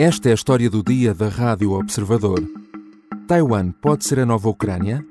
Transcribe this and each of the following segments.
Esta é a história do dia da Rádio Observador. Taiwan pode ser a nova Ucrânia?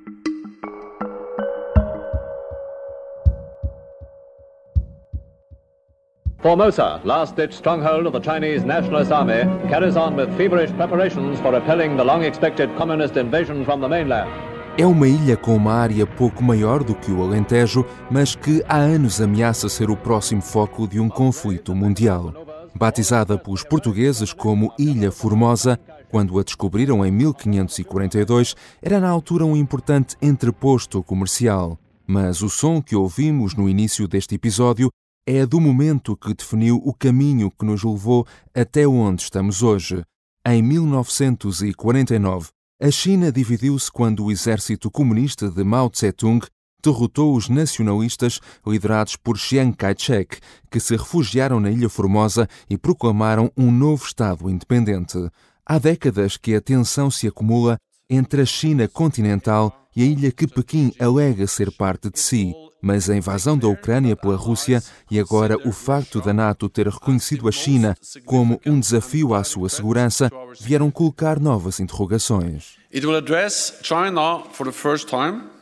Formosa, last-ditch stronghold of the Chinese Nationalist Army, carries on with feverish preparations for repelling the long-expected communist invasion from the mainland. É uma ilha com uma área pouco maior do que o Alentejo, mas que há anos ameaça ser o próximo foco de um conflito mundial. Batizada pelos portugueses como Ilha Formosa, quando a descobriram em 1542, era na altura um importante entreposto comercial. Mas o som que ouvimos no início deste episódio é do momento que definiu o caminho que nos levou até onde estamos hoje. Em 1949, a China dividiu-se quando o exército comunista de Mao Tse-tung derrotou os nacionalistas liderados por Chiang Kai-shek, que se refugiaram na Ilha Formosa e proclamaram um novo Estado independente. Há décadas que a tensão se acumula entre a China continental e a ilha que Pequim alega ser parte de si. Mas a invasão da Ucrânia pela Rússia e agora o facto da NATO ter reconhecido a China como um desafio à sua segurança vieram colocar novas interrogações. It will address China for the first time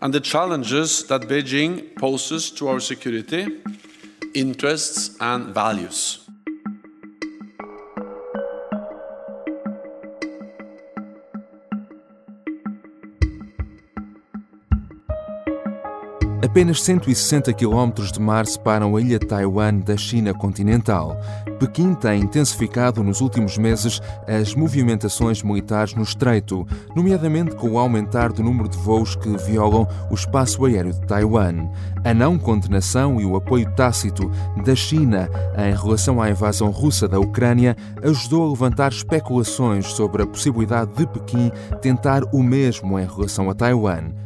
and the challenges that Beijing poses to our security, interests and values. Apenas 160 km de mar separam a ilha Taiwan da China continental. Pequim tem intensificado nos últimos meses as movimentações militares no estreito, nomeadamente com o aumentar do número de voos que violam o espaço aéreo de Taiwan. A não condenação e o apoio tácito da China em relação à invasão russa da Ucrânia ajudou a levantar especulações sobre a possibilidade de Pequim tentar o mesmo em relação a Taiwan.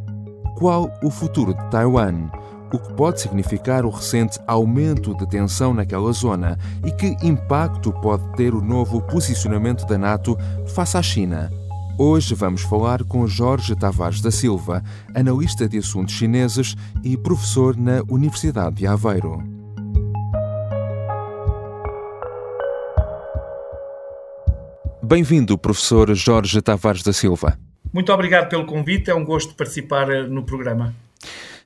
Qual o futuro de Taiwan? O que pode significar o recente aumento de tensão naquela zona e que impacto pode ter o novo posicionamento da NATO face à China? Hoje vamos falar com Jorge Tavares da Silva, analista de assuntos chineses e professor na Universidade de Aveiro. Bem-vindo, professor Jorge Tavares da Silva. Muito obrigado pelo convite, é um gosto participar eh, no programa.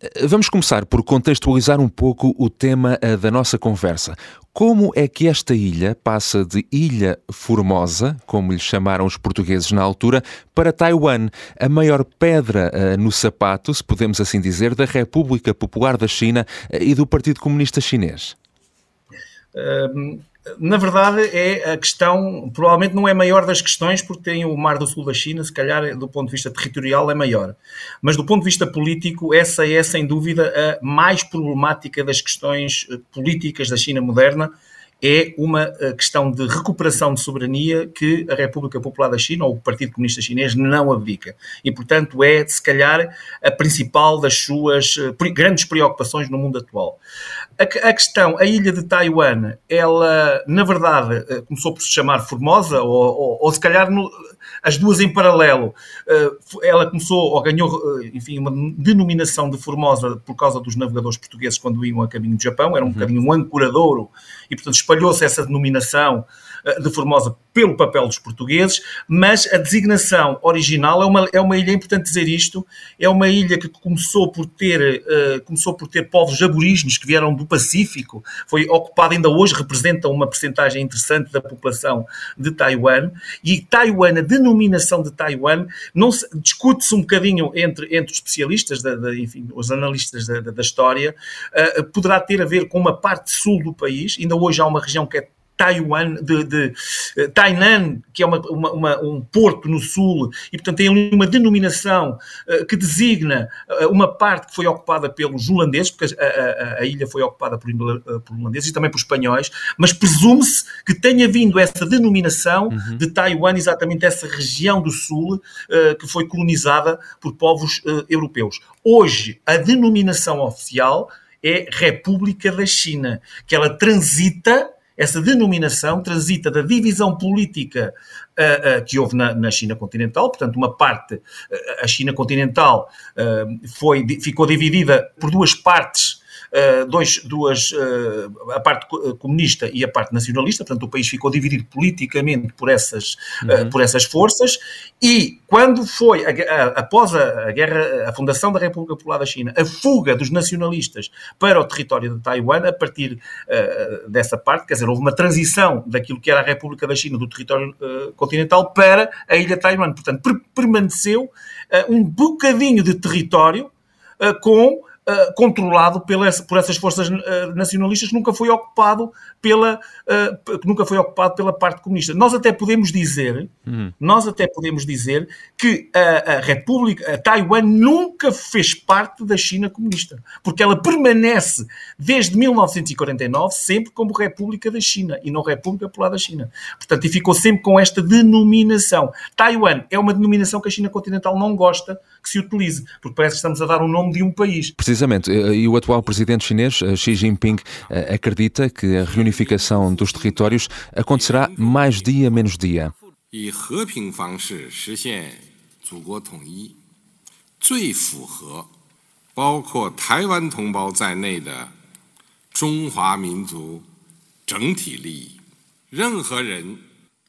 Eh, vamos começar por contextualizar um pouco o tema uh, da nossa conversa. Como é que esta ilha passa de Ilha Formosa, como lhe chamaram os portugueses na altura, para Taiwan, a maior pedra no sapato, se podemos assim dizer, da República Popular da China e do Partido Comunista Chinês? Na verdade, é a questão, provavelmente não é a maior das questões, porque tem o Mar do Sul da China, se calhar, do ponto de vista territorial, é maior. Mas do ponto de vista político, essa é, sem dúvida, a mais problemática das questões eh, políticas da China moderna, é uma eh, questão de recuperação de soberania que a República Popular da China, ou o Partido Comunista Chinês, não abdica. E, portanto, é, se calhar, a principal das suas eh, grandes preocupações no mundo atual. A, questão, a ilha de Taiwan, ela, na verdade, eh, começou por se chamar Formosa, ou, ou, ou se calhar no, as duas em paralelo. Ela começou, ou ganhou, enfim, uma denominação de Formosa por causa dos navegadores portugueses quando iam a caminho do Japão, era um uhum. bocadinho um ancoradouro, e, portanto, espalhou-se essa denominação eh, de Formosa pelo papel dos portugueses, mas a designação original é uma, é uma ilha, é importante dizer isto, é uma ilha que começou por ter, uh, começou por ter povos aborígenes que vieram do Pacífico, foi ocupada ainda hoje, representa uma percentagem interessante da população de Taiwan, e Taiwan, a denominação de Taiwan, discute-se um bocadinho entre, entre os especialistas, da, da, enfim, os analistas da, da história, uh, poderá ter a ver com uma parte sul do país, ainda hoje há uma região que é Taiwan, de, de uh, Tainan, que é uma, uma, uma, um porto no sul, e portanto tem ali uma denominação uh, que designa uh, uma parte que foi ocupada pelos holandeses, porque a, a, a ilha foi ocupada por, por, holandeses e também por espanhóis, mas presume-se que tenha vindo essa denominação uhum. de Taiwan, exatamente essa região do sul que foi colonizada por povos europeus. Hoje, a denominação oficial é República da China, que ela transita essa denominação transita da divisão política uh, uh, que houve na, na, China continental, portanto, uma parte, uh, a China continental foi, ficou dividida por duas partes dois, duas, a parte comunista e a parte nacionalista, portanto o país ficou dividido politicamente por essas, uhum. por essas forças, e quando foi, a, a, após a, a, guerra, a fundação da República Popular da China, a fuga dos nacionalistas para o território de Taiwan, a partir uh, dessa parte, quer dizer, houve uma transição daquilo que era a República da China, do território uh, continental, para a ilha Taiwan. Portanto, per permaneceu uh, um bocadinho de território com Uh, controlado pela, por essas forças uh, nacionalistas nunca foi ocupado pela uh, nunca foi ocupado pela parte comunista. Nós até podemos dizer, uhum. nós até podemos dizer que a, a República, a Taiwan nunca fez parte da China comunista, porque ela permanece desde 1949 sempre como República da China e não República Popular da China. Portanto, e ficou sempre com esta denominação. Taiwan é uma denominação que a China continental não gosta que se utilize, porque parece que estamos a dar o nome de um país. Precisamente, e o atual presidente chinês, Xi Jinping, eh, acredita que a reunião reunificação dos territórios acontecerá mais dia menos dia. 以和平方式实现祖国统一，最符合包括台湾同胞在内的中华民族整体利益。任何人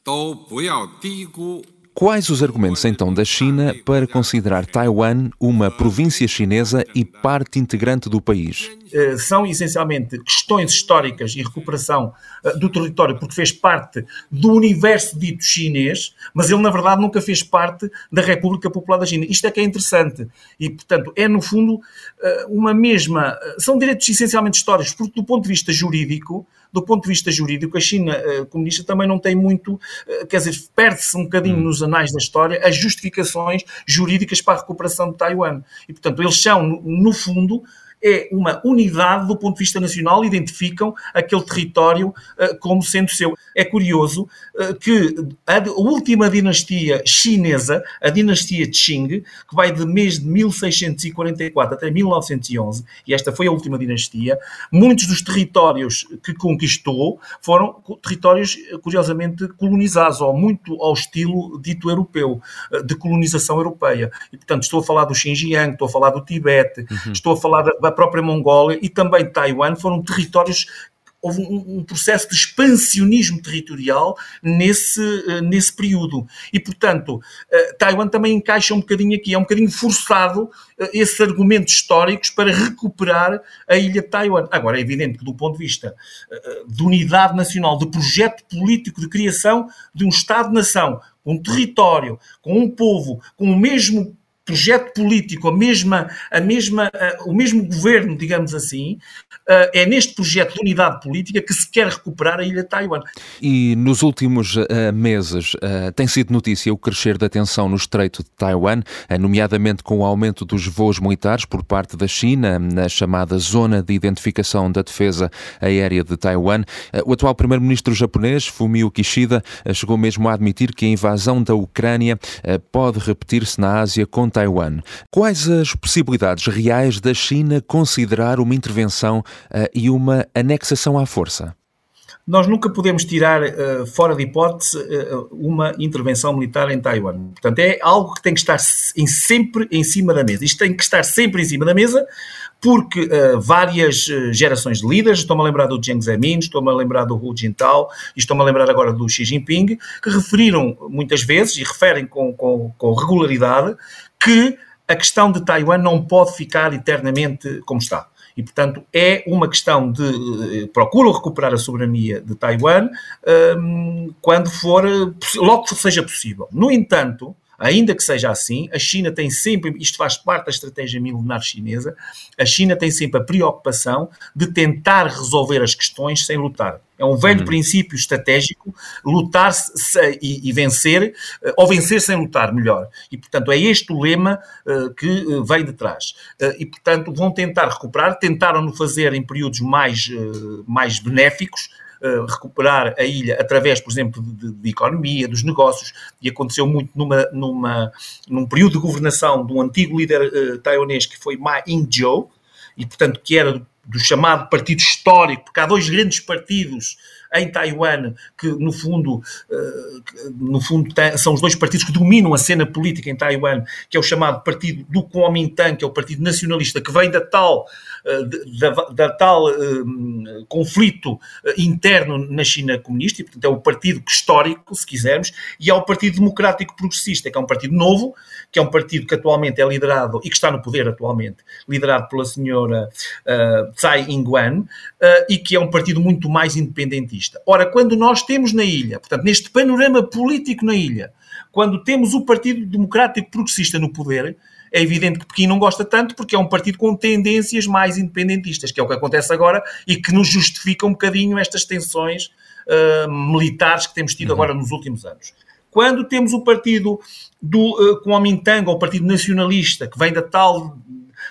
都不要低估 Quais os argumentos então da China para considerar Taiwan uma província chinesa e parte integrante do país? Eh, são essencialmente questões históricas e recuperação eh, do território, porque fez parte do universo dito chinês, mas ele na verdade nunca fez parte da República Popular da China. Isto é que é interessante e, portanto, é no fundo eh, uma mesma. São direitos essencialmente históricos, porque do ponto de vista jurídico do ponto de vista jurídico, a China uh, comunista também não tem muito, uh, quer dizer, perde-se um bocadinho hum. nos anais da história as justificações jurídicas para a recuperação de Taiwan. E, portanto, eles são, no, no fundo, é uma unidade do ponto de vista nacional, identificam aquele território uh, como sendo seu. É curioso uh, que a, última dinastia chinesa, a dinastia Qing, que vai de mês de 1644 até 1911, e esta foi a última dinastia, muitos dos territórios que conquistou foram territórios, curiosamente, colonizados, ou muito ao estilo dito europeu, uh, de colonização europeia. E, portanto, estou a falar do Xinjiang, estou a falar do Tibete, uhum. estou a falar da própria Mongólia e também Taiwan foram territórios houve um, um, processo de expansionismo territorial nesse, uh, nesse período. E, portanto, uh, Taiwan também encaixa um bocadinho aqui, é um bocadinho forçado uh, esses argumentos históricos para recuperar a ilha de Taiwan. Agora, é evidente que, do ponto de vista de unidade nacional, de projeto político de criação de um Estado-nação, com um território, com um povo, com o mesmo projeto político, a mesma, a mesma, o mesmo governo, digamos assim, é neste projeto de unidade política que se quer recuperar a ilha de Taiwan. E nos últimos uh, meses tem sido notícia o crescer da tensão no Estreito de Taiwan, nomeadamente com o aumento dos voos militares por parte da China na chamada Zona de Identificação da Defesa Aérea de Taiwan. O atual primeiro-ministro japonês, Fumio Kishida, chegou mesmo a admitir que a invasão da Ucrânia pode repetir-se na Ásia com Taiwan. Quais as possibilidades reais da China considerar uma intervenção uh, e uma anexação à força? Nós nunca podemos tirar uh, fora de hipótese uh, uma intervenção militar em Taiwan. Portanto, é algo que tem que estar em, sempre em cima da mesa. Isto tem que estar sempre em cima da mesa, porque uh, várias gerações de líderes, estou-me a lembrar do Jiang Zemin, estou-me a lembrar do Hu Jintao e estou-me a lembrar agora do Xi Jinping, que referiram muitas vezes e referem com, com, com regularidade que a questão de Taiwan não pode ficar eternamente como está. E, portanto, é uma questão de eh, procuram recuperar a soberania de Taiwan um, quando for, logo que seja possível. No entanto, Ainda que seja assim, a China tem sempre, isto faz parte da estratégia milenar chinesa, a China tem sempre a preocupação de tentar resolver as questões sem lutar. É um velho uhum. princípio estratégico, lutar se, e, e, vencer, uh, ou vencer sem lutar, melhor. E, portanto, é este o lema uh, que uh, vem de trás. e, portanto, vão tentar recuperar, tentaram-no fazer em períodos mais, mais benéficos, recuperar a ilha através, por exemplo, de, de, economia, dos negócios, e aconteceu muito numa, numa, num período de governação de um antigo líder taiwanês que foi Ma Ying-jeou, e portanto que era do chamado partido histórico, porque há dois grandes partidos em Taiwan, que no fundo, no fundo são os dois partidos que dominam a cena política em Taiwan, que é o chamado Partido do Kuomintang, que é o Partido Nacionalista, que vem da tal, da, da tal um, conflito interno na China comunista, e portanto é o partido histórico, se quisermos, e é o Partido Democrático Progressista, que é um partido novo, que é um partido que atualmente é liderado e que está no poder atualmente, liderado pela senhora uh, Tsai Ing-wen, uh, e que é um partido muito mais independentista. Ora, quando nós temos na ilha, portanto, neste panorama político na ilha, quando temos o Partido Democrático Progressista no poder, é evidente que Pequim não gosta tanto porque é um partido com tendências mais independentistas, que é o que acontece agora e que nos justifica um bocadinho estas tensões uh, militares que temos tido uhum. agora nos últimos anos. Quando temos o partido do uh, Kuomintang, ou o Partido Nacionalista, que vem da tal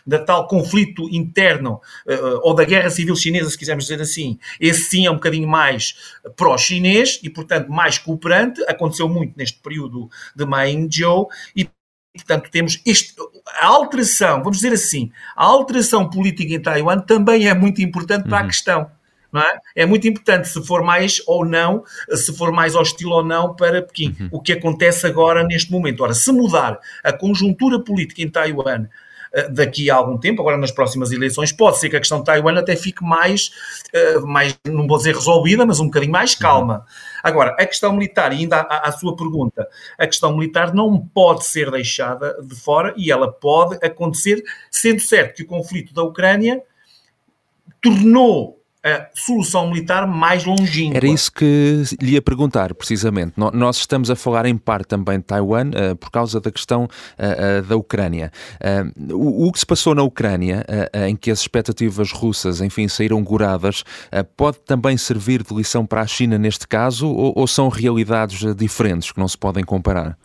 da tal conflito interno uh, ou da guerra civil chinesa, se quisermos dizer assim, esse sim é um bocadinho mais pró-chinês e, portanto, mais cooperante. Aconteceu muito neste período de Ma Ying-jeou e portanto, temos este, a alteração, vamos dizer assim, a alteração política em Taiwan também é muito importante para uhum. a questão. É? é? muito importante se for mais ou não, se for mais hostil ou não para Pequim. Uhum. O que acontece agora neste momento. Ora, se mudar a conjuntura política em Taiwan eh, daqui a algum tempo, agora nas próximas eleições, pode ser que a questão de Taiwan até fique mais, eh, mais não vou dizer resolvida, mas um bocadinho mais calma. Uhum. Agora, a questão militar, e ainda à, à sua pergunta, a questão militar não pode ser deixada de fora e ela pode acontecer, sendo certo que o conflito da Ucrânia tornou a solução militar mais longínqua. Era isso que lhe ia perguntar, precisamente. Nós estamos a falar em parte também de Taiwan uh, por causa da questão uh, uh, da Ucrânia. O, o, que se passou na Ucrânia, em que as expectativas russas, enfim, saíram goradas, pode também servir de lição para a China neste caso ou, ou são realidades diferentes que não se podem comparar?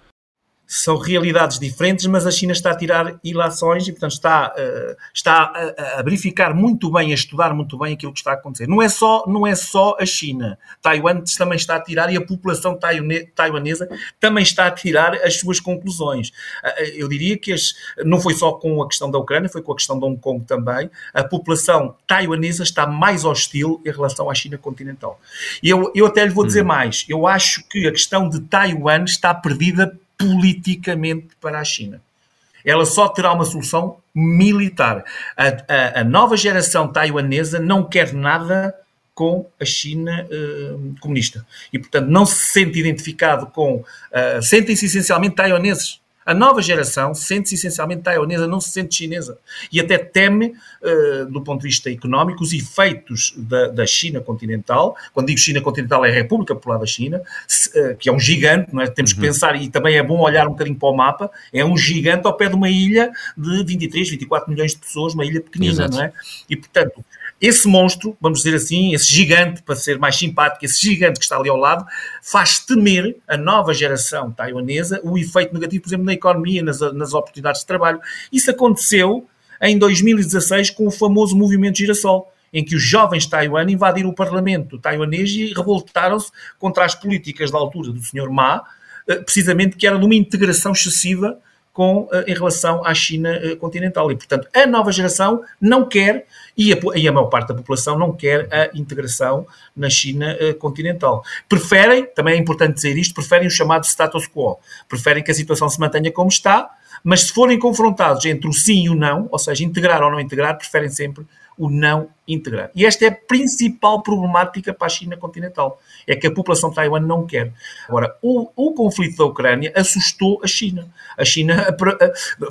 São realidades diferentes, mas a China está a tirar ilações e, portanto, está, uh, está a, a, verificar muito bem, a estudar muito bem aquilo que está a acontecer. Não é só, não é só a China. Taiwan também está a tirar e a população taiwanesa também está a tirar as suas conclusões. Uh, eu diria que as, não foi só com a questão da Ucrânia, foi com a questão de Hong Kong também. A população taiwanesa está mais hostil em relação à China continental. E eu, eu até lhe vou dizer hum. mais. Eu acho que a questão de Taiwan está perdida politicamente para a China. Ela só terá uma solução militar. A, a, a nova geração taiwanesa não quer nada com a China uh, comunista. E, portanto, não se sente identificado com. Uh, Sentem-se essencialmente taiwaneses. A nova geração sente-se essencialmente taiwanesa, não se sente chinesa. E até teme, uh, do ponto de vista económico, os efeitos da, da, China continental. Quando digo China continental, é a República Popular da China, se, uh, que é um gigante, não é? temos uhum. que pensar, e também é bom olhar um bocadinho para o mapa, é um gigante ao pé de uma ilha de 23, 24 milhões de pessoas, uma ilha pequenina, Exato. não é? E, portanto, esse monstro, vamos dizer assim, esse gigante, para ser mais simpático, esse gigante que está ali ao lado, faz temer a nova geração taiwanesa o efeito negativo, por exemplo, na economia, nas, nas oportunidades de trabalho. Isso aconteceu em 2016 com o famoso movimento Girassol, em que os jovens de Taiwan invadiram o parlamento taiwanês e revoltaram-se contra as políticas da altura do Sr. Ma, eh, precisamente que era de uma integração excessiva com, eh, em relação à China eh, continental. E, portanto, a nova geração não quer, e a, e a maior parte da população não quer a integração na China eh, continental. Preferem, também é importante dizer isto, preferem o chamado status quo. Preferem que a situação se mantenha como está, mas se forem confrontados entre o sim e o não, ou seja, integrar ou não integrar, preferem sempre o não integrar. E esta é a principal problemática para a China continental. É que a população de Taiwan não quer. Agora, o, o conflito da Ucrânia assustou a China. A China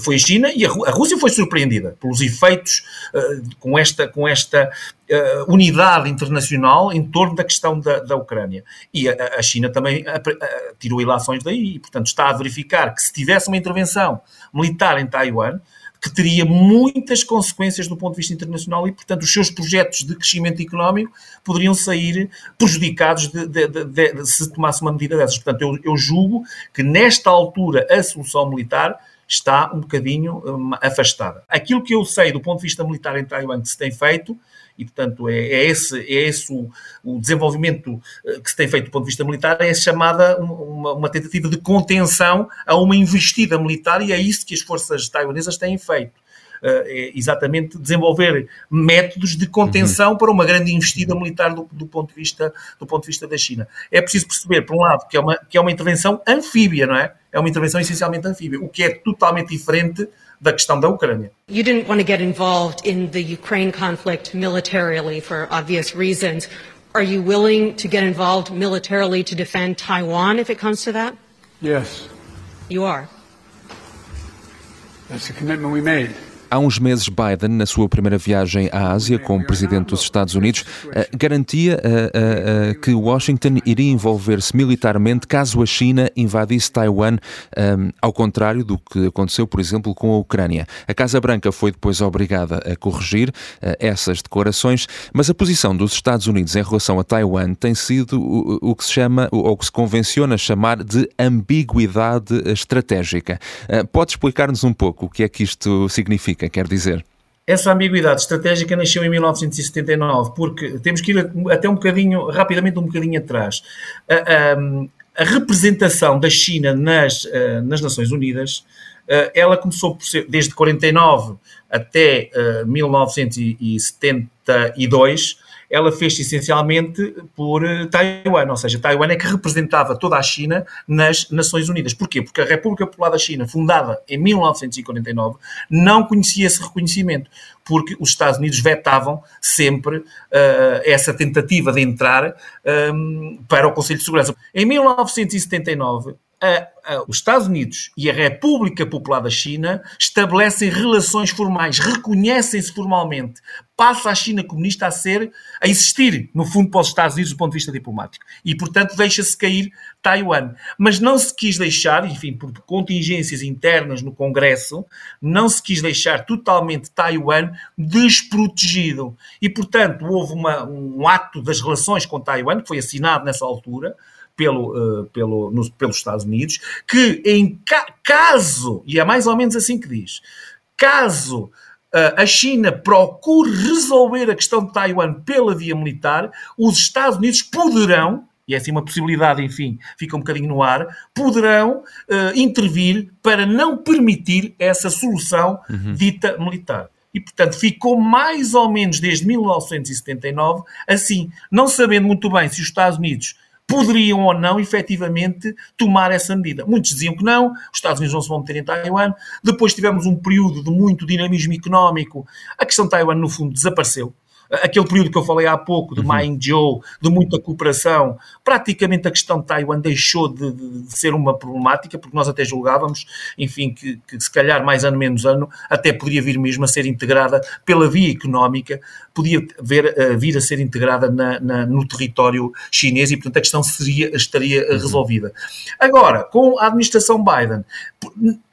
foi a China e a, Rússia foi surpreendida pelos efeitos uh, com esta, com esta uh, unidade internacional em torno da questão da, da Ucrânia. E a, China também uh, tirou ilações daí e, portanto, está a verificar que se tivesse uma intervenção militar em Taiwan, que teria muitas consequências do ponto de vista internacional e, portanto, os seus projetos de crescimento económico poderiam sair prejudicados de, de, de, se tomasse uma medida dessas. Portanto, eu, eu, julgo que nesta altura a solução militar está um bocadinho um, afastada. Aquilo que eu sei do ponto de vista militar em Taiwan que se tem feito e, portanto, é, é esse, é esse o, o, desenvolvimento eh, que se tem feito do ponto de vista militar, é chamada uma, uma, tentativa de contenção a uma investida militar e é isso que as forças taiwanesas têm feito. é exatamente desenvolver métodos de contenção uhum. para uma grande investida militar do, do, ponto de vista, do ponto de vista da China. É preciso perceber, por um lado, que é uma, que é uma intervenção anfíbia, não é? É uma intervenção essencialmente anfíbia, o que é totalmente diferente da questão da Ucrânia. You didn't want to get involved in the Ukraine conflict militarily for obvious reasons. Are you willing to get involved militarily to defend Taiwan if it comes to that? Yes. You are. That's the commitment we made. Há uns meses, Biden, na sua primeira viagem à Ásia como presidente dos Estados Unidos, eh, garantia eh, eh, que Washington iria envolver-se militarmente caso a China invadisse Taiwan, ao contrário do que aconteceu, por exemplo, com a Ucrânia. A Casa Branca foi depois obrigada a corrigir essas declarações, mas a posição dos Estados Unidos em relação a Taiwan tem sido o que se chama, ou que se convenciona chamar de ambiguidade estratégica. Pode explicar-nos um pouco o que é que isto significa? Política, quer dizer? Essa ambiguidade estratégica nasceu em 1979, porque temos que ir até um bocadinho, rapidamente um bocadinho atrás. A, a, a representação da China nas, eh, nas Nações Unidas, eh, ela começou por ser, desde 49 até 1972, eh, ela fez essencialmente por eh, Taiwan, ou seja, Taiwan é que representava toda a China nas Nações Unidas. Porquê? Porque a República Popular da China, fundada em 1949, não conhecia esse reconhecimento, porque os Estados Unidos vetavam sempre uh, essa tentativa de entrar um, ehm, para o Conselho de Segurança. Em 1979, a, a, os Estados Unidos e a República Popular da China estabelecem relações formais, reconhecem-se formalmente. Passa a China comunista a ser, a existir, no fundo, para os Estados Unidos do ponto de vista diplomático. E, portanto, deixa-se cair Taiwan. Mas não se quis deixar, enfim, por contingências internas no Congresso, não se quis deixar totalmente Taiwan desprotegido. E, portanto, houve uma, um ato das relações com Taiwan, que foi assinado nessa altura, pelo, uh, pelo, no, pelos Estados Unidos, que em ca caso, e é mais ou menos assim que diz, caso uh, a China procure resolver a questão de Taiwan pela via militar, os Estados Unidos poderão, e é assim uma possibilidade, enfim, fica um bocadinho no ar, poderão uh, intervir para não permitir essa solução uhum. dita militar. E, portanto, ficou mais ou menos desde 1979 assim, não sabendo muito bem se os Estados Unidos poderiam ou não efetivamente tomar essa medida. Muitos diziam que não, os Estados Unidos não se vão meter em Taiwan. Depois tivemos um período de muito dinamismo económico. A questão de Taiwan, no fundo, desapareceu aquele período que eu falei há pouco, de uhum. Maingzhou, de muita cooperação, praticamente a questão de Taiwan deixou de, de, de, ser uma problemática, porque nós até julgávamos, enfim, que, que se calhar mais ano menos ano, até poderia vir mesmo a ser integrada pela via económica, podia ver, uh, vir a ser integrada na, na, no território chinês e, portanto, a questão seria, estaria uhum. resolvida. Agora, com a administração Biden,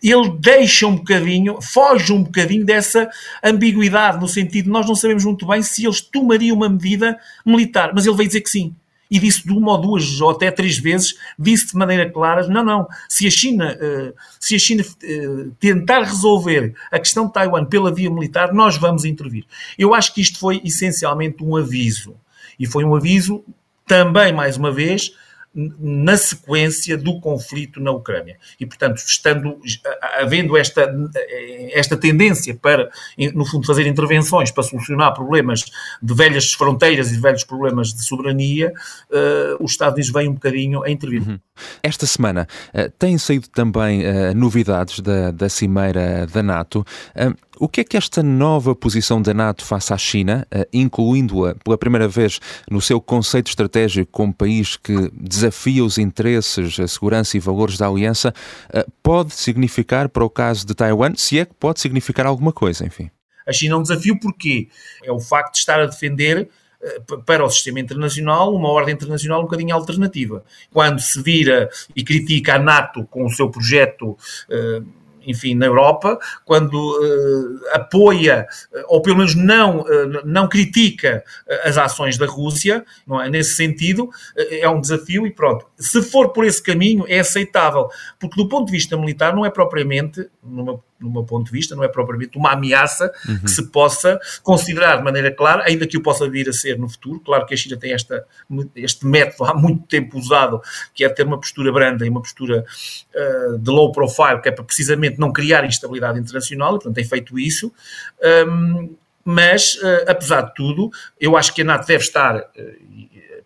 ele deixa um bocadinho, foge um bocadinho dessa ambiguidade, no sentido de nós não sabemos muito bem se eles tomariam uma medida militar, mas ele veio dizer que sim. E disse de uma ou duas ou até três vezes, disse de maneira clara: não, não, se a China, eh, se a China eh, tentar resolver a questão de Taiwan pela via militar, nós vamos intervir. Eu acho que isto foi essencialmente um aviso. E foi um aviso também, mais uma vez, na sequência do conflito na Ucrânia. E, portanto, estando, havendo esta, esta tendência para, no fundo, fazer intervenções para solucionar problemas de velhas fronteiras e de velhos problemas de soberania, uh, os Estados Unidos vêm um bocadinho a intervir. Uhum. Esta semana uh, têm saído também uh, novidades da, da cimeira da NATO. O que é que esta nova posição da NATO face à China, incluindo-a pela primeira vez no seu conceito estratégico como país que desafia os interesses, a segurança e valores da aliança, pode significar para o caso de Taiwan, se é que pode significar alguma coisa, enfim? A China é um desafio porque é o facto de estar a defender eh, para o sistema internacional uma ordem internacional um bocadinho alternativa. Quando se vira e critica a NATO com o seu projeto eh, enfim, na Europa, quando uh, apoia, ou pelo menos não, uh, não critica as ações da Rússia, não é? nesse sentido, é um desafio e pronto. Se for por esse caminho, é aceitável, porque do ponto de vista militar não é propriamente no meu, no meu ponto de vista, não é propriamente uma ameaça uhum. que se possa considerar de maneira clara, ainda que o possa vir a ser no futuro. Claro que a China tem esta, este método há muito tempo usado, que é ter uma postura branda e uma postura uh, de low profile, que é para precisamente não criar instabilidade internacional, e portanto tem feito isso. Um, mas, uh, apesar de tudo, eu acho que a NATO deve estar, uh,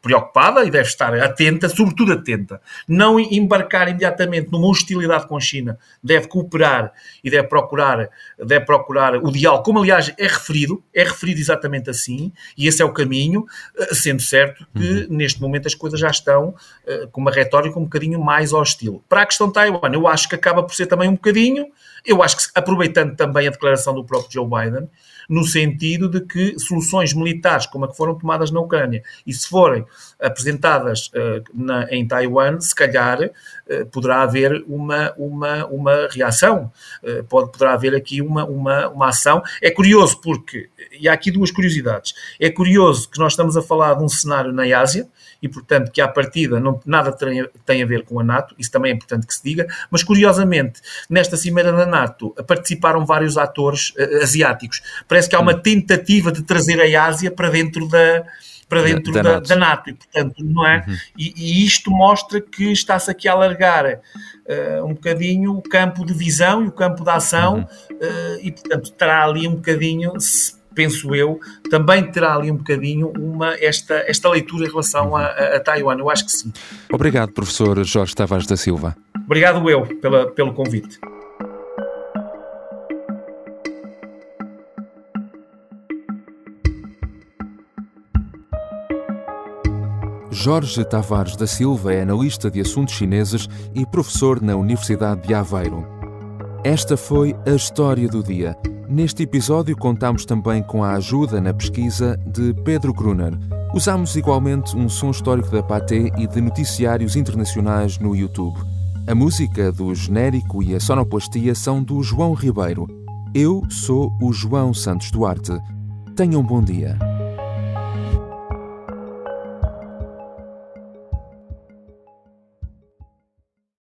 preocupada e deve estar atenta, sobretudo atenta. Não embarcar imediatamente numa hostilidade com a China, deve cooperar e deve procurar, deve procurar o diálogo, como aliás é referido, é referido exatamente assim, e esse é o caminho, eh, sendo certo que uhum. neste momento as coisas já estão uh, com uma retórica um bocadinho mais hostil. Para a questão de Taiwan, eu acho que acaba por ser também um bocadinho, eu acho que aproveitando também a declaração do próprio Joe Biden, no sentido de que soluções militares como a que foram tomadas na Ucrânia e se forem apresentadas uh, na, em Taiwan, se calhar uh, poderá haver uma, uma, uma reação, uh, pode, poderá haver aqui uma, uma, uma ação. É curioso porque, e há aqui duas curiosidades, é curioso que nós estamos a falar de um cenário na Ásia, e, portanto, que à partida não, nada tem, tem a ver com a NATO, isso também é importante que se diga, mas curiosamente, nesta cimeira da NATO participaram vários atores uh, asiáticos. Parece que há uma hum. tentativa de trazer a Ásia para dentro da, para dentro da, da, NATO. da, NATO. e portanto não é uhum. e, e, isto mostra que está-se aqui a alargar uh, um bocadinho o campo de visão e o campo de ação uhum. uh, e portanto terá ali um bocadinho penso eu, também terá ali um bocadinho uma, esta, esta leitura em relação a, a, a Taiwan. Eu acho que sim. Obrigado, professor Jorge Tavares da Silva. Obrigado eu pela, pelo convite. Jorge Tavares da Silva é analista de assuntos chineses e professor na Universidade de Aveiro. Esta foi a história do dia. Neste episódio contamos também com a ajuda na pesquisa de Pedro Gruner. Usamos igualmente um som histórico da Paté e de noticiários internacionais no YouTube. A música do genérico e a sonoplastia são do João Ribeiro. Eu sou o João Santos Duarte. Tenham um bom dia.